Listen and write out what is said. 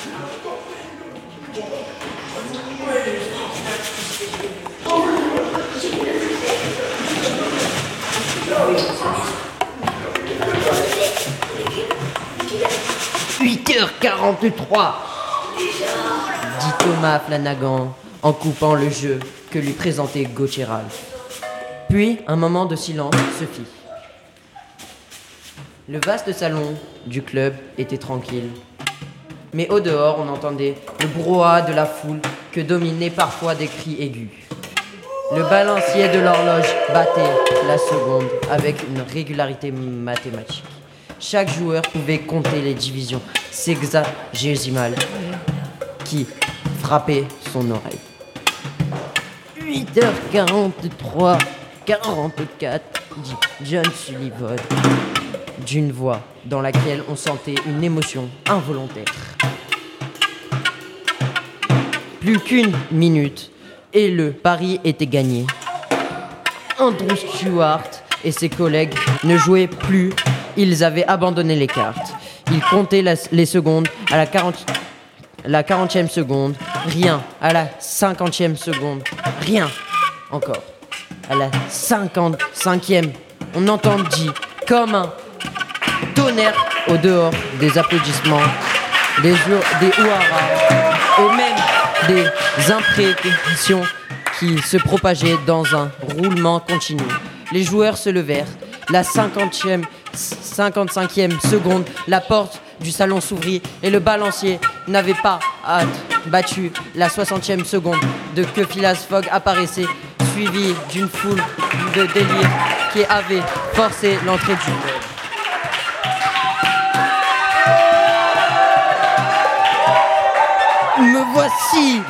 « 8h43 dit Thomas Flanagan en coupant le jeu que lui présentait Gauthier Puis un moment de silence se fit. Le vaste salon du club était tranquille. Mais au dehors, on entendait le brouhaha de la foule que dominaient parfois des cris aigus. Le balancier de l'horloge battait la seconde avec une régularité mathématique. Chaque joueur pouvait compter les divisions sexagésimales qui frappaient son oreille. 8h43, 44, dit John Sullivan, d'une voix dans laquelle on sentait une émotion involontaire. Plus qu'une minute et le pari était gagné. Andrew Stewart et ses collègues ne jouaient plus, ils avaient abandonné les cartes. Ils comptaient les secondes à la 40 la 40e seconde, rien. À la 50e seconde, rien. Encore. À la 55e, on entendit comme un tonnerre au dehors des applaudissements, des, des et même des imprécations qui se propageaient dans un roulement continu. Les joueurs se levèrent. La 50e, 55e seconde, la porte du salon s'ouvrit et le balancier n'avait pas hâte battu la 60e seconde de que Phileas Fogg apparaissait, suivi d'une foule de délire qui avait forcé l'entrée du assim.